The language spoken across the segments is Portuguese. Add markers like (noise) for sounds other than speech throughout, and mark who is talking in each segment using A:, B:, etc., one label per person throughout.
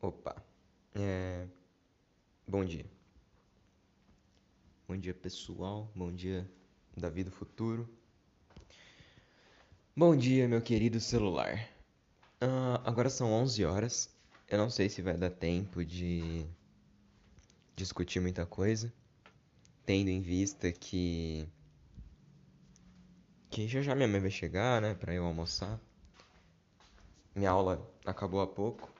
A: Opa. É... Bom dia. Bom dia, pessoal. Bom dia, Davi do futuro. Bom dia, meu querido celular. Ah, agora são 11 horas. Eu não sei se vai dar tempo de discutir muita coisa, tendo em vista que que já já minha mãe vai chegar, né, para eu almoçar. Minha aula acabou há pouco.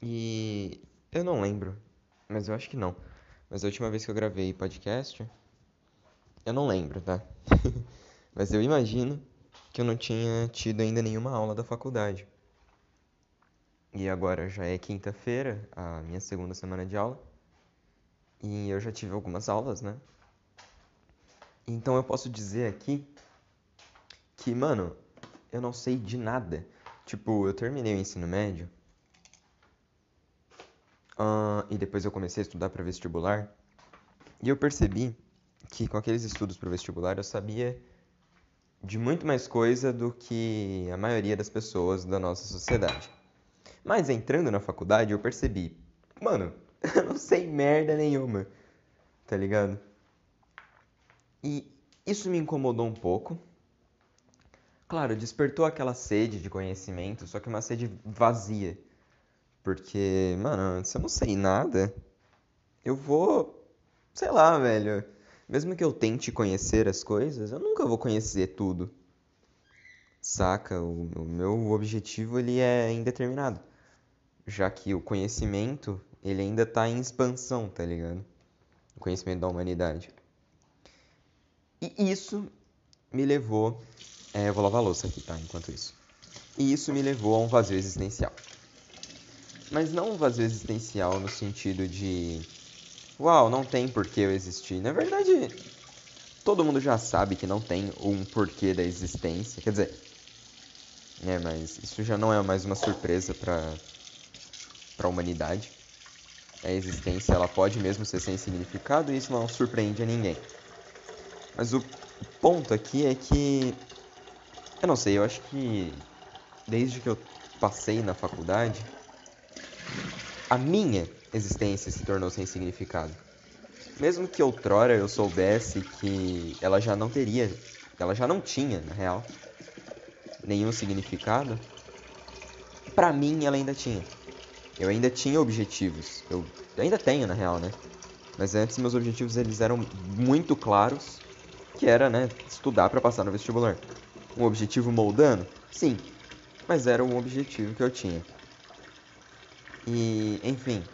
A: E eu não lembro, mas eu acho que não. Mas a última vez que eu gravei podcast, eu não lembro, tá? (laughs) mas eu imagino que eu não tinha tido ainda nenhuma aula da faculdade. E agora já é quinta-feira, a minha segunda semana de aula. E eu já tive algumas aulas, né? Então eu posso dizer aqui que, mano, eu não sei de nada. Tipo, eu terminei o ensino médio uh, e depois eu comecei a estudar para vestibular. E eu percebi que com aqueles estudos para vestibular eu sabia de muito mais coisa do que a maioria das pessoas da nossa sociedade. Mas entrando na faculdade eu percebi, mano, eu (laughs) não sei merda nenhuma, tá ligado? E isso me incomodou um pouco. Claro, despertou aquela sede de conhecimento, só que uma sede vazia. Porque, mano, se eu não sei nada, eu vou, sei lá, velho. Mesmo que eu tente conhecer as coisas, eu nunca vou conhecer tudo. Saca? O, o meu objetivo ele é indeterminado. Já que o conhecimento, ele ainda tá em expansão, tá ligado? O conhecimento da humanidade. E isso me levou. É, eu vou lavar a louça aqui, tá? Enquanto isso. E isso me levou a um vazio existencial. Mas não um vazio existencial no sentido de. Uau, não tem porquê eu existir. Na verdade, todo mundo já sabe que não tem um porquê da existência. Quer dizer. É, mas isso já não é mais uma surpresa para para a humanidade. A existência ela pode mesmo ser sem significado e isso não surpreende a ninguém. Mas o ponto aqui é que eu não sei, eu acho que desde que eu passei na faculdade, a minha existência se tornou sem significado. Mesmo que outrora eu soubesse que ela já não teria, ela já não tinha, na real, nenhum significado, para mim ela ainda tinha. Eu ainda tinha objetivos. Eu ainda tenho, na real, né? Mas antes meus objetivos eles eram muito claros, que era, né, estudar para passar no vestibular. Um objetivo moldando? Sim, mas era um objetivo que eu tinha. E, enfim.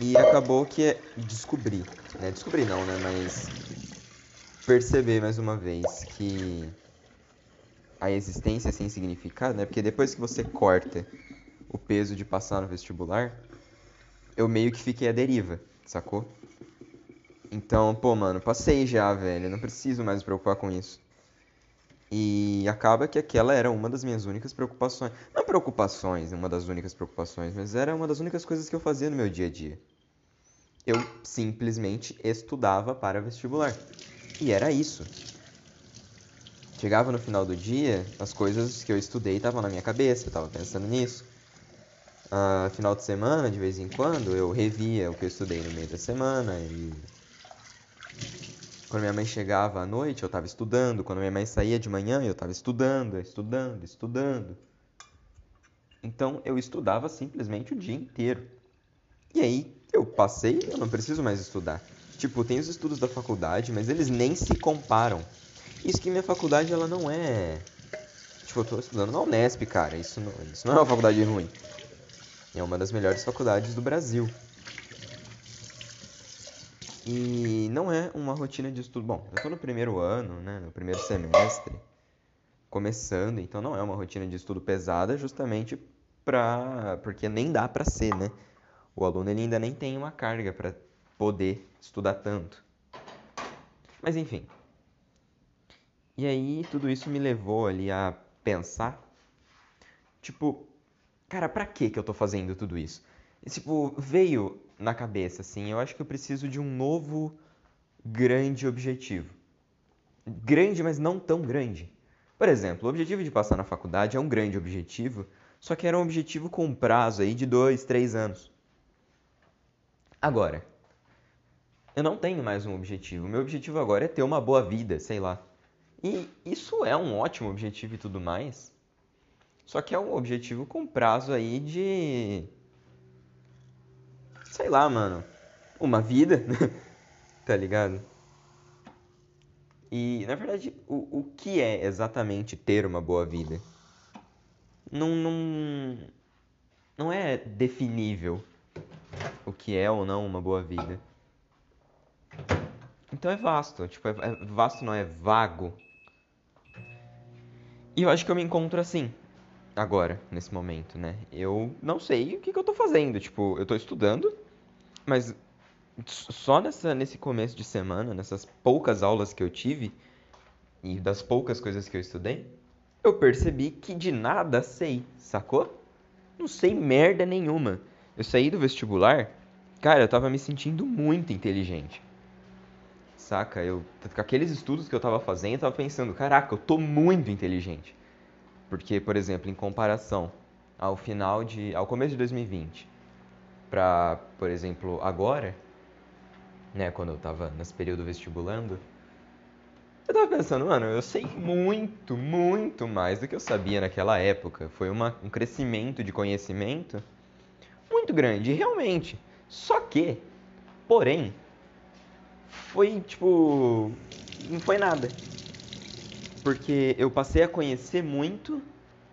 A: E acabou que descobri, né? Descobri não, né, mas perceber mais uma vez que a existência sem significado, né? Porque depois que você corta o peso de passar no vestibular, eu meio que fiquei à deriva, sacou? Então, pô, mano, passei já, velho. Não preciso mais me preocupar com isso. E acaba que aquela era uma das minhas únicas preocupações. Não preocupações, uma das únicas preocupações, mas era uma das únicas coisas que eu fazia no meu dia a dia. Eu simplesmente estudava para vestibular. E era isso. Chegava no final do dia, as coisas que eu estudei estavam na minha cabeça, eu estava pensando nisso. Uh, final de semana, de vez em quando, eu revia o que eu estudei no meio da semana e quando minha mãe chegava à noite, eu estava estudando. Quando minha mãe saía de manhã, eu estava estudando, estudando, estudando. Então eu estudava simplesmente o dia inteiro. E aí eu passei, eu não preciso mais estudar. Tipo, tem os estudos da faculdade, mas eles nem se comparam isso que minha faculdade, ela não é... Tipo, eu tô estudando na Unesp, cara. Isso não, isso não é uma faculdade ruim. É uma das melhores faculdades do Brasil. E não é uma rotina de estudo. Bom, eu tô no primeiro ano, né? No primeiro semestre. Começando, então não é uma rotina de estudo pesada, justamente pra... Porque nem dá pra ser, né? O aluno ele ainda nem tem uma carga para poder estudar tanto. Mas enfim, e aí tudo isso me levou ali a pensar, tipo, cara, pra que que eu tô fazendo tudo isso? E, tipo, veio na cabeça assim, eu acho que eu preciso de um novo grande objetivo. Grande, mas não tão grande. Por exemplo, o objetivo de passar na faculdade é um grande objetivo, Só que era um objetivo com prazo aí de dois, três anos. Agora, eu não tenho mais um objetivo. Meu objetivo agora é ter uma boa vida, sei lá. E isso é um ótimo objetivo e tudo mais. Só que é um objetivo com prazo aí de. Sei lá, mano. Uma vida, (laughs) tá ligado? E, na verdade, o, o que é exatamente ter uma boa vida? Não, não, não é definível o que é ou não uma boa vida. Então é vasto, tipo, é, é vasto não é vago. E eu acho que eu me encontro assim, agora, nesse momento, né? Eu não sei o que, que eu tô fazendo, tipo, eu tô estudando, mas só nessa, nesse começo de semana, nessas poucas aulas que eu tive, e das poucas coisas que eu estudei, eu percebi que de nada sei, sacou? Não sei merda nenhuma. Eu saí do vestibular, cara, eu tava me sentindo muito inteligente. Saca? Eu, com aqueles estudos que eu tava fazendo, eu tava pensando, caraca, eu tô muito inteligente. Porque, por exemplo, em comparação ao final de. ao começo de 2020, pra, por exemplo, agora, né, quando eu tava nesse período vestibulando, eu tava pensando, mano, eu sei muito, muito mais do que eu sabia naquela época. Foi uma, um crescimento de conhecimento muito grande, realmente. Só que, porém, foi tipo. Não foi nada. Porque eu passei a conhecer muito,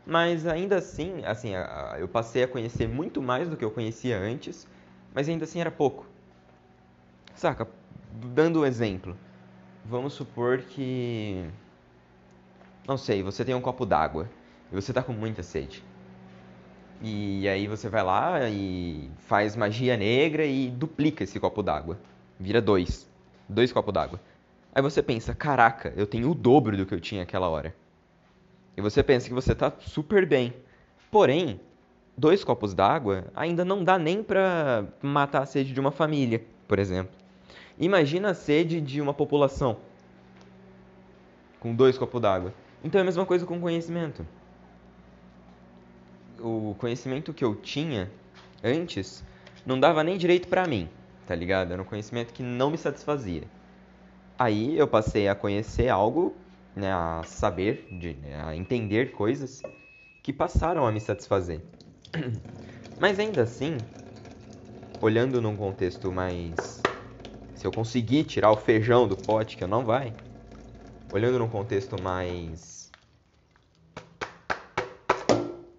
A: mas ainda assim, assim, eu passei a conhecer muito mais do que eu conhecia antes, mas ainda assim era pouco. Saca? Dando um exemplo. Vamos supor que. Não sei, você tem um copo d'água e você tá com muita sede. E aí você vai lá e faz magia negra e duplica esse copo d'água. Vira dois. Dois copos d'água. Aí você pensa, caraca, eu tenho o dobro do que eu tinha aquela hora. E você pensa que você tá super bem. Porém, dois copos d'água ainda não dá nem pra matar a sede de uma família, por exemplo. Imagina a sede de uma população com dois copos d'água. Então é a mesma coisa com conhecimento. O conhecimento que eu tinha antes não dava nem direito para mim, tá ligado? Era um conhecimento que não me satisfazia. Aí eu passei a conhecer algo, né, a saber, de, né, a entender coisas que passaram a me satisfazer. (clears throat) Mas ainda assim, olhando num contexto mais se eu conseguir tirar o feijão do pote, que não vai, olhando num contexto mais.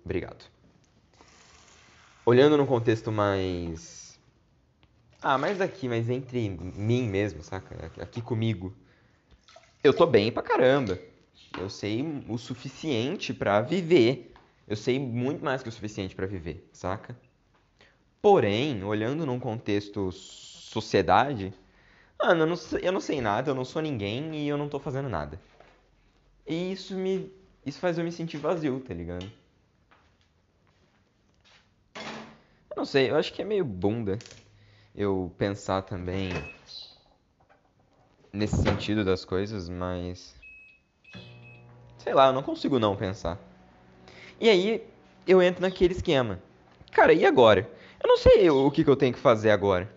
A: Obrigado. Olhando num contexto mais. Ah, mais daqui, mas entre mim mesmo, saca? Aqui comigo. Eu tô bem pra caramba. Eu sei o suficiente para viver. Eu sei muito mais que o suficiente para viver, saca? Porém, olhando num contexto sociedade, Mano, eu não, sei, eu não sei nada, eu não sou ninguém e eu não tô fazendo nada. E isso me. Isso faz eu me sentir vazio, tá ligado? Eu não sei, eu acho que é meio bunda eu pensar também nesse sentido das coisas, mas. Sei lá, eu não consigo não pensar. E aí eu entro naquele esquema. Cara, e agora? Eu não sei o que, que eu tenho que fazer agora.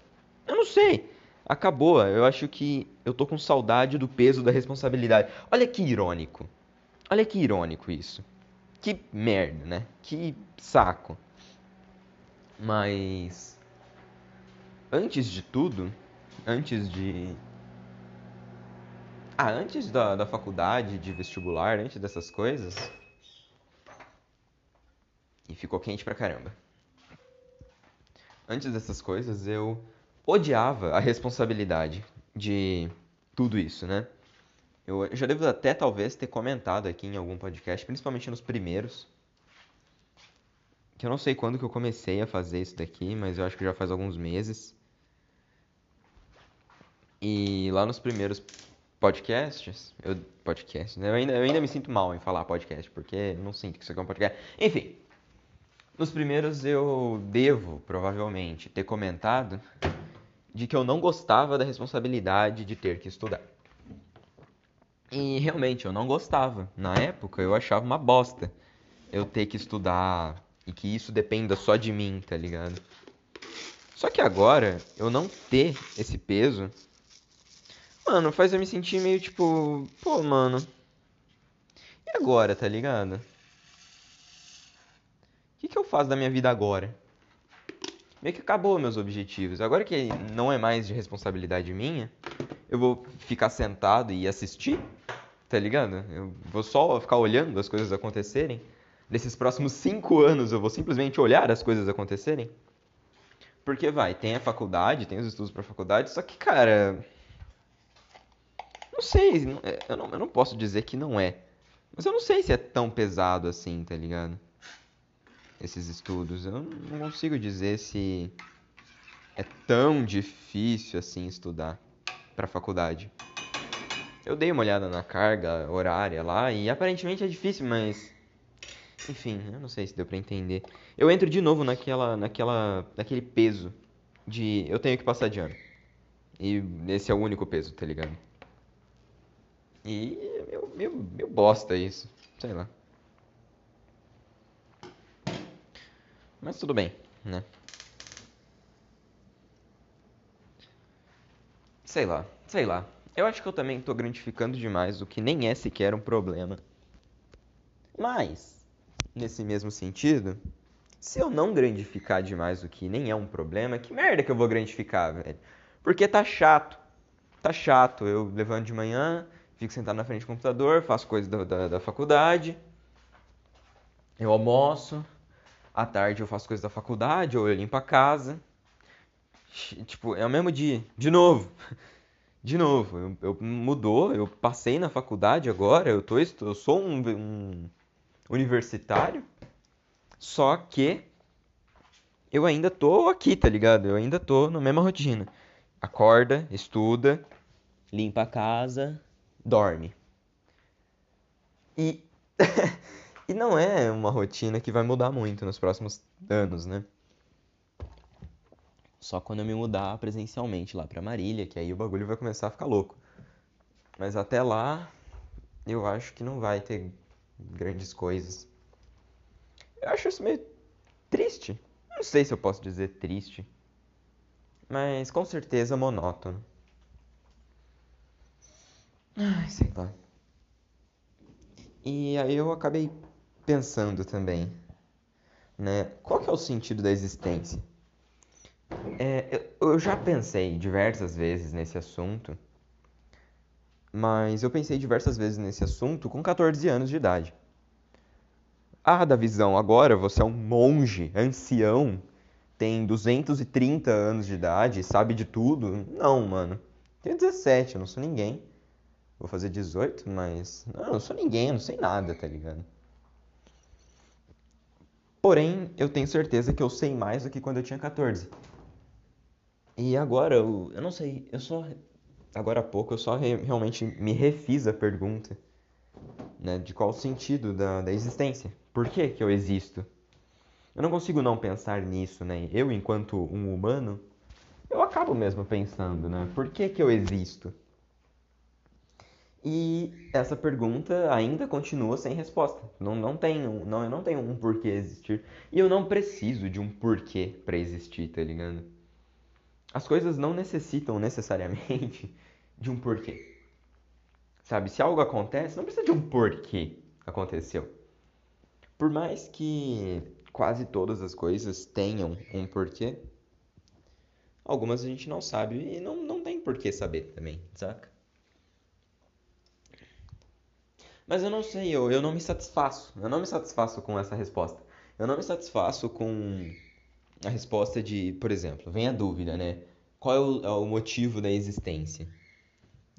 A: Eu não sei acabou. Eu acho que eu tô com saudade do peso da responsabilidade. Olha que irônico. Olha que irônico isso. Que merda, né? Que saco. Mas antes de tudo, antes de ah, antes da, da faculdade, de vestibular, antes dessas coisas. E ficou quente pra caramba. Antes dessas coisas, eu odiava a responsabilidade de tudo isso, né? Eu já devo até talvez ter comentado aqui em algum podcast, principalmente nos primeiros, que eu não sei quando que eu comecei a fazer isso daqui, mas eu acho que já faz alguns meses. E lá nos primeiros podcasts, eu podcast, né? Eu ainda, eu ainda me sinto mal em falar podcast, porque não sinto que isso aqui é um podcast. Enfim, nos primeiros eu devo provavelmente ter comentado de que eu não gostava da responsabilidade de ter que estudar. E realmente eu não gostava. Na época eu achava uma bosta eu ter que estudar E que isso dependa só de mim, tá ligado? Só que agora, eu não ter esse peso, mano, faz eu me sentir meio tipo, pô, mano. E agora, tá ligado? O que, que eu faço da minha vida agora? Meio que acabou meus objetivos. Agora que não é mais de responsabilidade minha, eu vou ficar sentado e assistir, tá ligado? Eu vou só ficar olhando as coisas acontecerem. Nesses próximos cinco anos eu vou simplesmente olhar as coisas acontecerem. Porque vai, tem a faculdade, tem os estudos pra faculdade, só que, cara. Não sei, eu não, eu não posso dizer que não é. Mas eu não sei se é tão pesado assim, tá ligado? Esses estudos. Eu não consigo dizer se é tão difícil assim estudar pra faculdade. Eu dei uma olhada na carga horária lá e aparentemente é difícil, mas enfim, eu não sei se deu para entender. Eu entro de novo naquela, naquela, naquele peso de eu tenho que passar de ano. E esse é o único peso, tá ligado? E é meu, meu, bosta isso, sei lá. Mas tudo bem, né? Sei lá, sei lá. Eu acho que eu também tô grandificando demais o que nem é sequer um problema. Mas nesse mesmo sentido, se eu não grandificar demais o que nem é um problema, que merda que eu vou grandificar, velho? Porque tá chato. Tá chato. Eu levanto de manhã, fico sentado na frente do computador, faço coisas da, da, da faculdade, eu almoço, à tarde eu faço coisas da faculdade, ou eu limpo a casa. Tipo, é o mesmo dia, de novo. (laughs) De novo, eu, eu mudou, eu passei na faculdade agora, eu, tô, eu sou um, um universitário, só que eu ainda tô aqui, tá ligado? Eu ainda tô na mesma rotina. Acorda, estuda, limpa a casa, dorme. E (laughs) e não é uma rotina que vai mudar muito nos próximos anos, né? Só quando eu me mudar presencialmente lá pra Marília, que aí o bagulho vai começar a ficar louco. Mas até lá, eu acho que não vai ter grandes coisas. Eu acho isso meio triste. Não sei se eu posso dizer triste, mas com certeza monótono. Ai, sei lá. E aí eu acabei pensando também, né? Qual que é o sentido da existência? É, eu já pensei diversas vezes nesse assunto mas eu pensei diversas vezes nesse assunto com 14 anos de idade. Ah, da visão, agora você é um monge, ancião, tem 230 anos de idade, sabe de tudo? Não, mano. Tenho 17, eu não sou ninguém. Vou fazer 18, mas. Não, eu não sou ninguém, não sei nada, tá ligado? Porém, eu tenho certeza que eu sei mais do que quando eu tinha 14. E agora, eu, eu não sei, eu só agora há pouco eu só re realmente me refiz a pergunta né, de qual o sentido da, da existência. Por que, que eu existo? Eu não consigo não pensar nisso, né? Eu, enquanto um humano, eu acabo mesmo pensando, né? Por que, que eu existo? E essa pergunta ainda continua sem resposta. Não, não, tenho, não, eu não tenho um porquê existir. E eu não preciso de um porquê para existir, tá ligado? as coisas não necessitam necessariamente de um porquê. Sabe, se algo acontece, não precisa de um porquê aconteceu. Por mais que quase todas as coisas tenham um porquê, algumas a gente não sabe e não, não tem porquê saber também, saca? Mas eu não sei, eu, eu não me satisfaço. Eu não me satisfaço com essa resposta. Eu não me satisfaço com a resposta de, por exemplo, vem a dúvida, né? Qual é o, é o motivo da existência?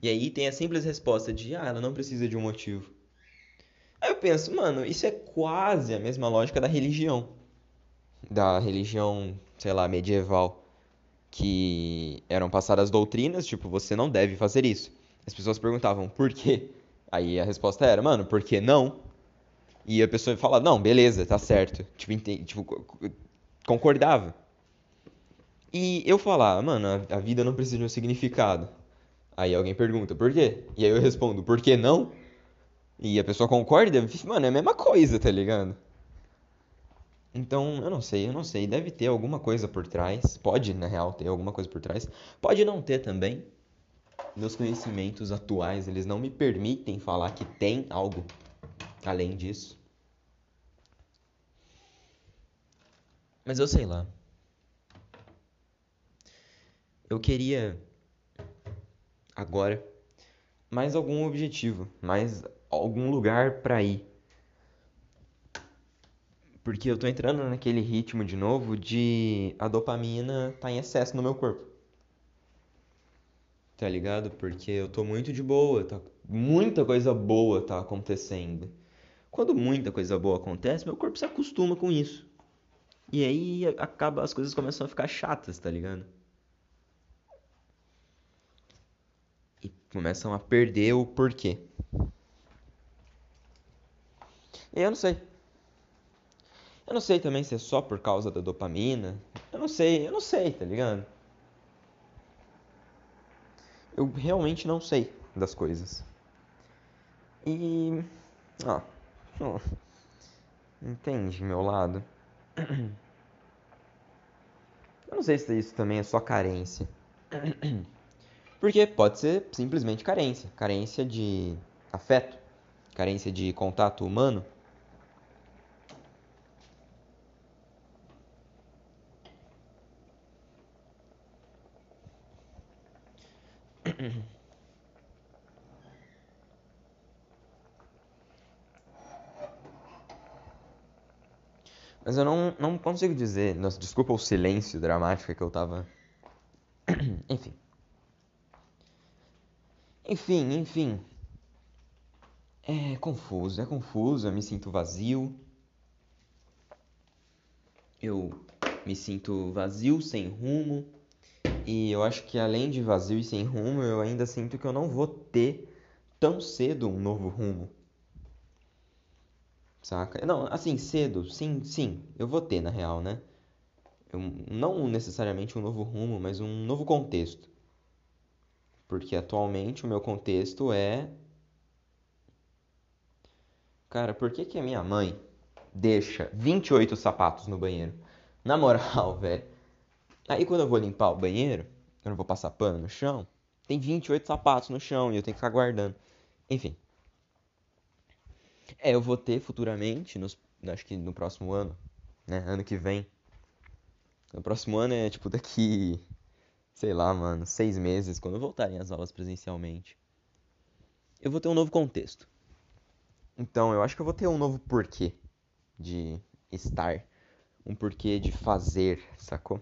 A: E aí tem a simples resposta de, ah, ela não precisa de um motivo. Aí eu penso, mano, isso é quase a mesma lógica da religião. Da religião, sei lá, medieval. Que eram passadas doutrinas, tipo, você não deve fazer isso. As pessoas perguntavam, por quê? Aí a resposta era, mano, por que não? E a pessoa fala, não, beleza, tá certo. Tipo, tipo concordava. E eu falar, mano, a, a vida não precisa de um significado. Aí alguém pergunta, por quê? E aí eu respondo, por que não? E a pessoa concorda, mano, é a mesma coisa, tá ligado? Então, eu não sei, eu não sei. Deve ter alguma coisa por trás. Pode, na real, ter alguma coisa por trás. Pode não ter também. Meus conhecimentos atuais, eles não me permitem falar que tem algo além disso. Mas eu sei lá. Eu queria agora mais algum objetivo, mais algum lugar para ir. Porque eu tô entrando naquele ritmo de novo de a dopamina tá em excesso no meu corpo. Tá ligado? Porque eu tô muito de boa, tá muita coisa boa tá acontecendo. Quando muita coisa boa acontece, meu corpo se acostuma com isso. E aí acaba as coisas começam a ficar chatas, tá ligado? E começam a perder o porquê. E eu não sei. Eu não sei também se é só por causa da dopamina. Eu não sei, eu não sei, tá ligado? Eu realmente não sei das coisas. E. Oh, entende meu lado? (clears throat) Eu não sei se isso também é só carência. (clears throat) Porque pode ser simplesmente carência. Carência de afeto. Carência de contato humano. Mas eu não, não consigo dizer. Nossa, desculpa o silêncio dramático que eu tava. (clears throat) enfim. Enfim, enfim. É confuso, é confuso, eu me sinto vazio. Eu me sinto vazio, sem rumo. E eu acho que além de vazio e sem rumo, eu ainda sinto que eu não vou ter tão cedo um novo rumo. Saca? Não, assim, cedo, sim, sim, eu vou ter na real, né? Eu, não necessariamente um novo rumo, mas um novo contexto. Porque atualmente o meu contexto é. Cara, por que, que a minha mãe deixa 28 sapatos no banheiro? Na moral, (laughs) velho. Aí quando eu vou limpar o banheiro, eu não vou passar pano no chão, tem 28 sapatos no chão e eu tenho que ficar guardando. Enfim. É, eu vou ter futuramente, nos, acho que no próximo ano, né? Ano que vem. No próximo ano é tipo daqui, sei lá, mano, seis meses, quando voltarem as aulas presencialmente. Eu vou ter um novo contexto. Então, eu acho que eu vou ter um novo porquê de estar. Um porquê de fazer, sacou?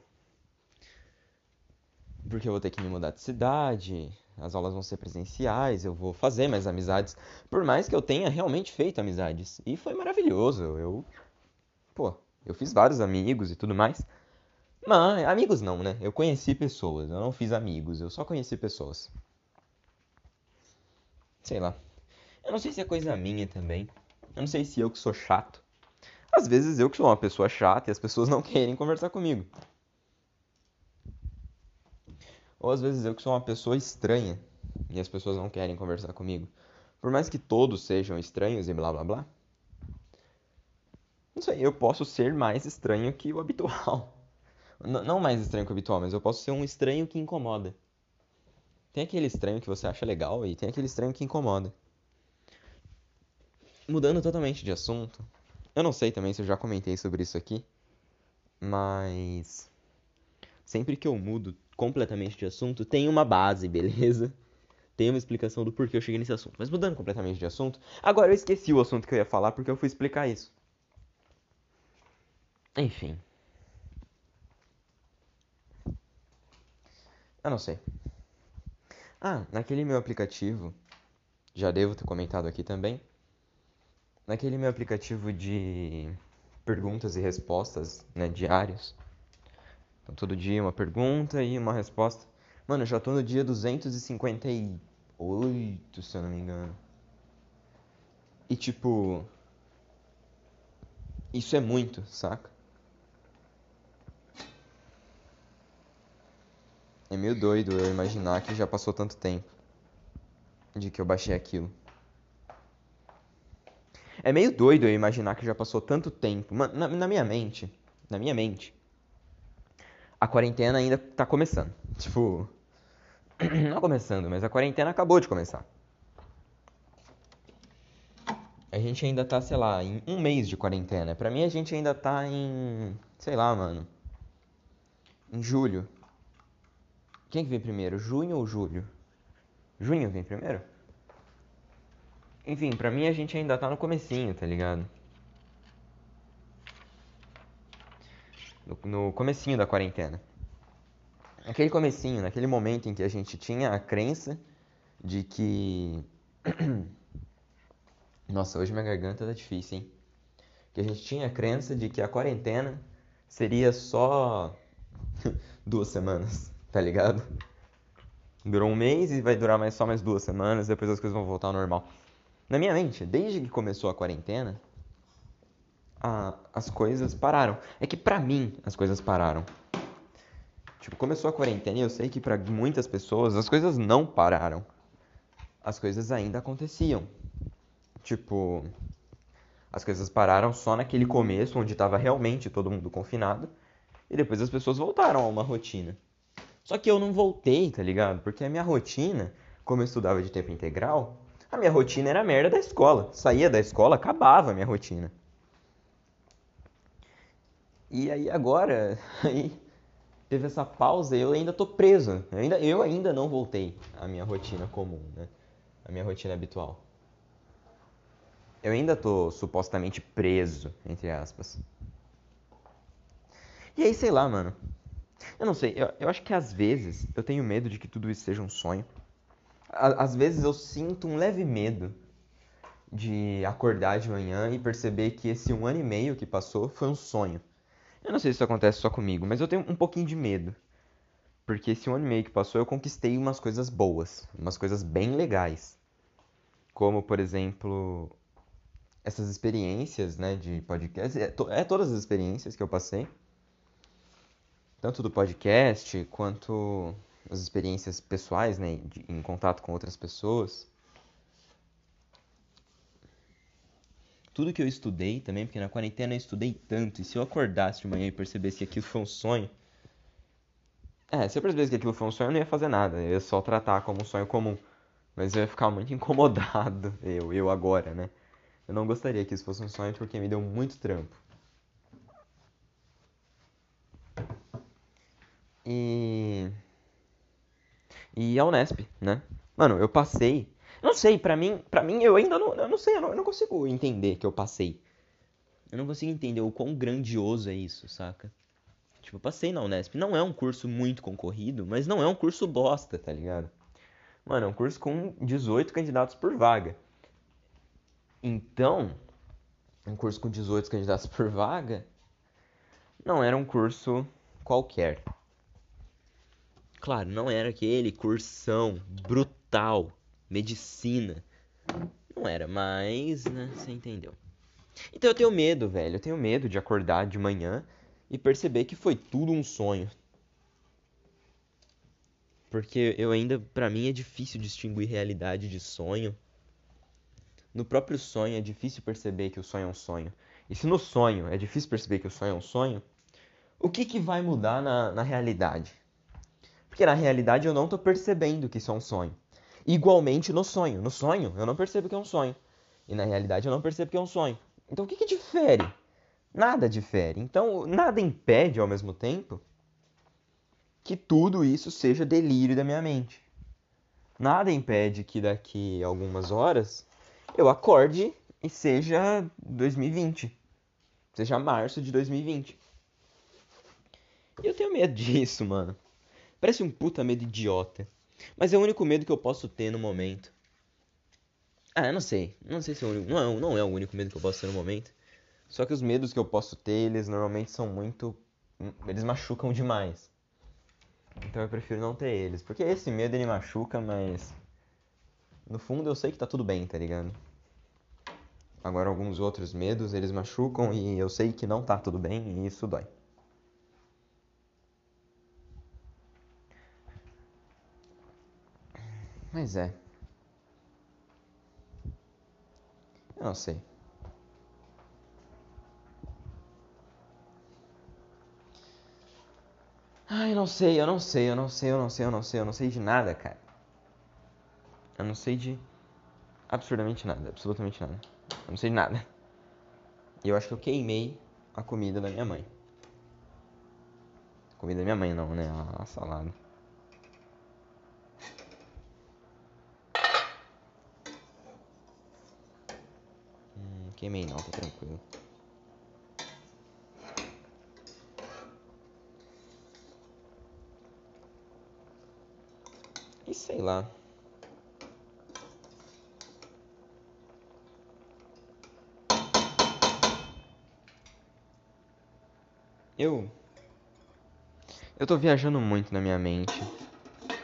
A: Porque eu vou ter que me mudar de cidade, as aulas vão ser presenciais, eu vou fazer mais amizades. Por mais que eu tenha realmente feito amizades. E foi maravilhoso. Eu. Pô, eu fiz vários amigos e tudo mais. Mas, amigos não, né? Eu conheci pessoas. Eu não fiz amigos, eu só conheci pessoas. Sei lá. Eu não sei se é coisa minha também. Eu não sei se eu que sou chato. Às vezes eu que sou uma pessoa chata e as pessoas não (laughs) querem conversar comigo. Ou às vezes eu que sou uma pessoa estranha e as pessoas não querem conversar comigo. Por mais que todos sejam estranhos e blá blá blá. Não sei, eu posso ser mais estranho que o habitual. (laughs) N não mais estranho que o habitual, mas eu posso ser um estranho que incomoda. Tem aquele estranho que você acha legal e tem aquele estranho que incomoda. Mudando totalmente de assunto. Eu não sei também se eu já comentei sobre isso aqui, mas sempre que eu mudo completamente de assunto, tem uma base, beleza? (laughs) Tem uma explicação do porquê eu cheguei nesse assunto. Mas mudando completamente de assunto, agora eu esqueci o assunto que eu ia falar porque eu fui explicar isso. Enfim. Eu não sei. Ah, naquele meu aplicativo, já devo ter comentado aqui também. Naquele meu aplicativo de perguntas e respostas né, diários, então, todo dia uma pergunta e uma resposta. Mano, eu já tô no dia 258, se eu não me engano. E tipo. Isso é muito, saca? É meio doido eu imaginar que já passou tanto tempo de que eu baixei aquilo. É meio doido eu imaginar que já passou tanto tempo. Na, na minha mente, na minha mente, a quarentena ainda tá começando. Tipo, (clears throat) não começando, mas a quarentena acabou de começar. A gente ainda tá, sei lá, em um mês de quarentena. Pra mim a gente ainda tá em, sei lá, mano, em julho. Quem que vem primeiro, junho ou julho? Junho vem primeiro? Enfim, pra mim a gente ainda tá no comecinho, tá ligado? No, comecinho da quarentena. Aquele comecinho, naquele momento em que a gente tinha a crença de que... (clears throat) Nossa, hoje minha garganta tá difícil, hein? Que a gente tinha a crença de que a quarentena seria só (laughs) duas semanas, tá ligado? Durou um mês e vai durar mais só mais duas semanas, depois as coisas vão voltar ao normal. Na minha mente, desde que começou a quarentena, a, as coisas pararam. É que pra mim as coisas pararam. Tipo, começou a quarentena e eu sei que para muitas pessoas as coisas não pararam. As coisas ainda aconteciam. Tipo, as coisas pararam só naquele começo onde estava realmente todo mundo confinado e depois as pessoas voltaram a uma rotina. Só que eu não voltei, tá ligado? Porque a minha rotina, como eu estudava de tempo integral, a minha rotina era a merda da escola. Saía da escola, acabava a minha rotina. E aí agora, (laughs) aí teve essa pausa e eu ainda tô preso. Eu ainda, eu ainda não voltei à minha rotina comum, né? A minha rotina habitual. Eu ainda tô supostamente preso, entre aspas. E aí, sei lá, mano. Eu não sei, eu, eu acho que às vezes eu tenho medo de que tudo isso seja um sonho às vezes eu sinto um leve medo de acordar de manhã e perceber que esse um ano e meio que passou foi um sonho. Eu não sei se isso acontece só comigo, mas eu tenho um pouquinho de medo. Porque esse um ano e meio que passou eu conquistei umas coisas boas, umas coisas bem legais. Como, por exemplo, essas experiências né, de podcast. É, to é todas as experiências que eu passei. Tanto do podcast quanto as experiências pessoais, né, de, em contato com outras pessoas. Tudo que eu estudei também, porque na quarentena eu estudei tanto, e se eu acordasse de manhã e percebesse que aquilo foi um sonho. É, se eu percebesse que aquilo foi um sonho, eu não ia fazer nada, eu ia só tratar como um sonho comum. Mas eu ia ficar muito (laughs) incomodado, eu, eu agora, né? Eu não gostaria que isso fosse um sonho porque me deu muito trampo. E e a Unesp, né? Mano, eu passei. Não sei, pra mim, pra mim eu ainda não, eu não sei, eu não, eu não consigo entender que eu passei. Eu não consigo entender o quão grandioso é isso, saca? Tipo, eu passei na Unesp. Não é um curso muito concorrido, mas não é um curso bosta, tá ligado? Mano, é um curso com 18 candidatos por vaga. Então, um curso com 18 candidatos por vaga não era um curso qualquer. Claro, não era aquele cursão brutal, medicina. Não era, mas, né, você entendeu. Então eu tenho medo, velho. Eu tenho medo de acordar de manhã e perceber que foi tudo um sonho. Porque eu ainda, para mim é difícil distinguir realidade de sonho. No próprio sonho é difícil perceber que o sonho é um sonho. E se no sonho é difícil perceber que o sonho é um sonho, o que, que vai mudar na, na realidade? Porque na realidade eu não estou percebendo que isso é um sonho. Igualmente no sonho. No sonho eu não percebo que é um sonho. E na realidade eu não percebo que é um sonho. Então o que, que difere? Nada difere. Então nada impede ao mesmo tempo que tudo isso seja delírio da minha mente. Nada impede que daqui algumas horas eu acorde e seja 2020. Seja março de 2020. E eu tenho medo (laughs) disso, mano. Parece um puta medo idiota. Mas é o único medo que eu posso ter no momento. Ah, eu não sei. Não sei se é o único. Não é, não é o único medo que eu posso ter no momento. Só que os medos que eu posso ter, eles normalmente são muito. Eles machucam demais. Então eu prefiro não ter eles. Porque esse medo ele machuca, mas. No fundo eu sei que tá tudo bem, tá ligado? Agora alguns outros medos eles machucam e eu sei que não tá tudo bem e isso dói. Mas é. Eu não sei. Ai, eu não sei, eu não sei, eu não sei, eu não sei, eu não sei, eu não sei de nada, cara. Eu não sei de absurdamente nada, absolutamente nada. Eu não sei de nada. E eu acho que eu queimei a comida da minha mãe. Comida da minha mãe não, né? A salada. Queimei não, tá tranquilo. E sei lá. Eu. Eu tô viajando muito na minha mente.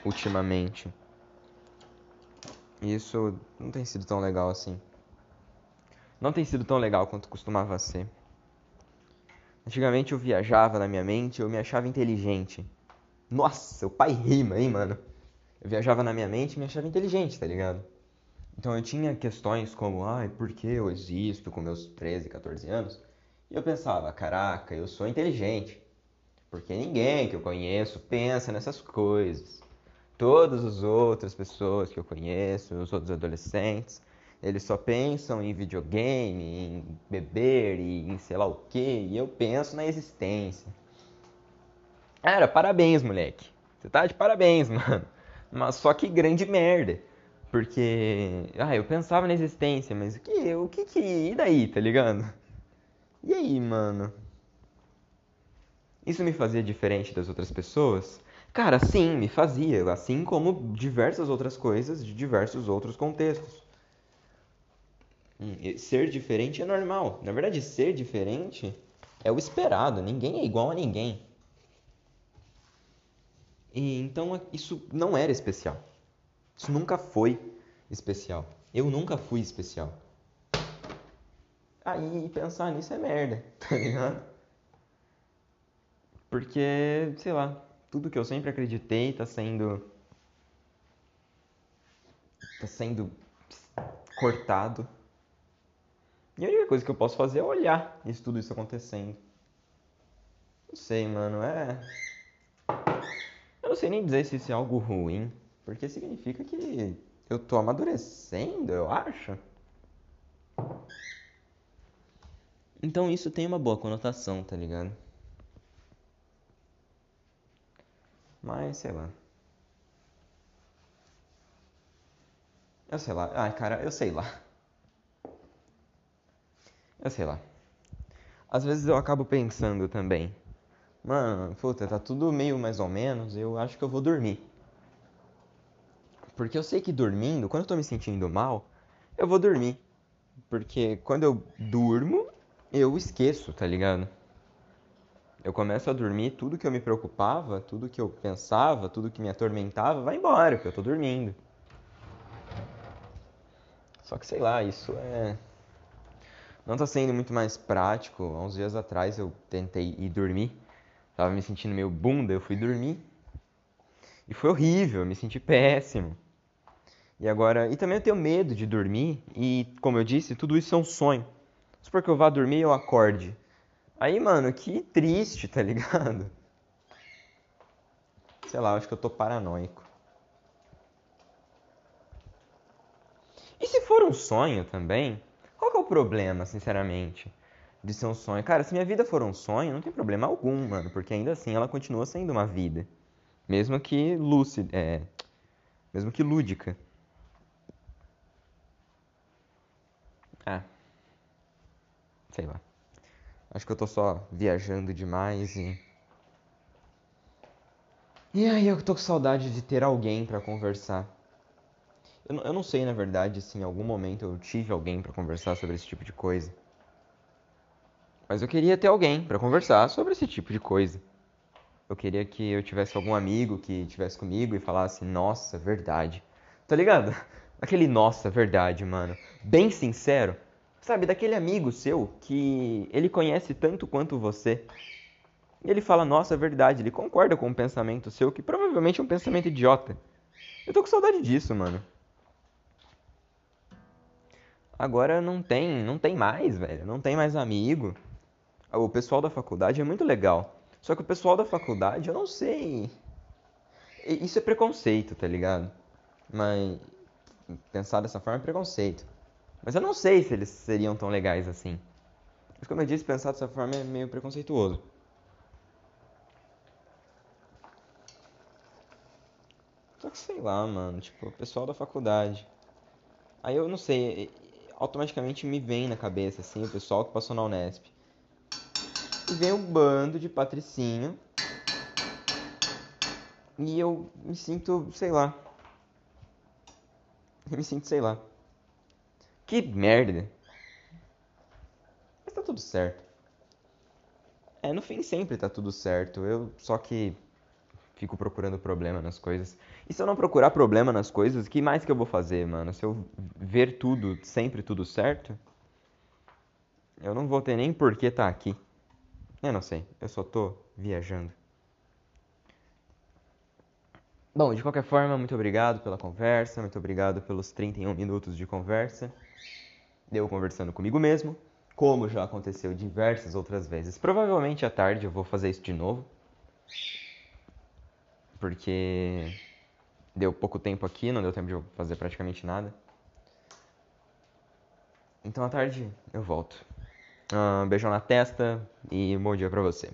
A: Ultimamente. E isso não tem sido tão legal assim. Não tem sido tão legal quanto costumava ser. Antigamente eu viajava na minha mente, eu me achava inteligente. Nossa, o pai rima, hein, mano? Eu viajava na minha mente e me achava inteligente, tá ligado? Então eu tinha questões como, ai, por que eu existo com meus 13, 14 anos? E eu pensava, caraca, eu sou inteligente. Porque ninguém que eu conheço pensa nessas coisas. Todas as outras pessoas que eu conheço, os outros adolescentes, eles só pensam em videogame, em beber e em sei lá o que, e eu penso na existência. Cara, parabéns, moleque. Você tá de parabéns, (laughs) mano. Mas só que grande merda. Porque, ah, eu pensava na existência, mas o que, o que que, e daí, tá ligado? E aí, mano? Isso me fazia diferente das outras pessoas? Cara, sim, me fazia, assim como diversas outras coisas de diversos outros contextos. Hum, ser diferente é normal. Na verdade, ser diferente é o esperado. Ninguém é igual a ninguém. E então isso não era especial. Isso nunca foi especial. Eu nunca fui especial. Aí pensar nisso é merda, (laughs) tá ligado? Porque, sei lá, tudo que eu sempre acreditei tá sendo. tá sendo cortado. E a única coisa que eu posso fazer é olhar isso, tudo isso acontecendo. Não sei, mano, é. Eu não sei nem dizer se isso é algo ruim, porque significa que eu tô amadurecendo, eu acho. Então isso tem uma boa conotação, tá ligado? Mas sei lá. Eu sei lá. Ai, cara, eu sei lá. Eu sei lá. Às vezes eu acabo pensando também. Mano, puta, tá tudo meio mais ou menos. Eu acho que eu vou dormir. Porque eu sei que dormindo, quando eu tô me sentindo mal, eu vou dormir. Porque quando eu durmo, eu esqueço, tá ligado? Eu começo a dormir, tudo que eu me preocupava, tudo que eu pensava, tudo que me atormentava, vai embora, porque eu tô dormindo. Só que sei lá, isso é. Não tá sendo muito mais prático. Há uns dias atrás eu tentei ir dormir. Tava me sentindo meio bunda, eu fui dormir. E foi horrível, eu me senti péssimo. E agora. E também eu tenho medo de dormir. E, como eu disse, tudo isso é um sonho. Supor que eu vá dormir e eu acorde. Aí, mano, que triste, tá ligado? Sei lá, acho que eu tô paranoico. E se for um sonho também, problema, sinceramente, de ser um sonho? Cara, se minha vida for um sonho, não tem problema algum, mano, porque ainda assim ela continua sendo uma vida. Mesmo que lúcida, é, mesmo que lúdica. Ah, sei lá. Acho que eu tô só viajando demais e. E aí eu tô com saudade de ter alguém para conversar. Eu, eu não sei, na verdade, se em algum momento eu tive alguém para conversar sobre esse tipo de coisa. Mas eu queria ter alguém para conversar sobre esse tipo de coisa. Eu queria que eu tivesse algum amigo que tivesse comigo e falasse, nossa, verdade. Tá ligado? (laughs) Aquele nossa, verdade, mano. Bem sincero. Sabe, daquele amigo seu que ele conhece tanto quanto você. E ele fala, nossa, verdade, ele concorda com um pensamento seu que provavelmente é um pensamento idiota. Eu tô com saudade disso, mano. Agora não tem, não tem mais, velho. Não tem mais amigo. O pessoal da faculdade é muito legal. Só que o pessoal da faculdade, eu não sei. Isso é preconceito, tá ligado? Mas pensar dessa forma é preconceito. Mas eu não sei se eles seriam tão legais assim. Mas como eu disse, pensar dessa forma é meio preconceituoso. Só que sei lá, mano, tipo, o pessoal da faculdade. Aí eu não sei, automaticamente me vem na cabeça, assim, o pessoal que passou na Unesp. E vem um bando de patricinho. E eu me sinto, sei lá. (laughs) Eu me sinto, sei lá. Que merda. Mas tá tudo certo. É, no fim sempre tá tudo certo. Eu só que fico procurando problema nas coisas. E se eu não procurar problema nas coisas, que mais que eu vou fazer, mano? Se eu ver tudo, sempre tudo certo, eu não vou ter nem por que estar tá aqui. Eu não sei, eu só tô viajando. Bom, de qualquer forma, muito obrigado pela conversa, muito obrigado pelos 31 minutos de conversa. Deu conversando comigo mesmo, como já aconteceu diversas outras vezes. Provavelmente à tarde eu vou fazer isso de novo porque deu pouco tempo aqui, não deu tempo de eu fazer praticamente nada. Então à tarde eu volto. Um beijão na testa e bom dia pra você.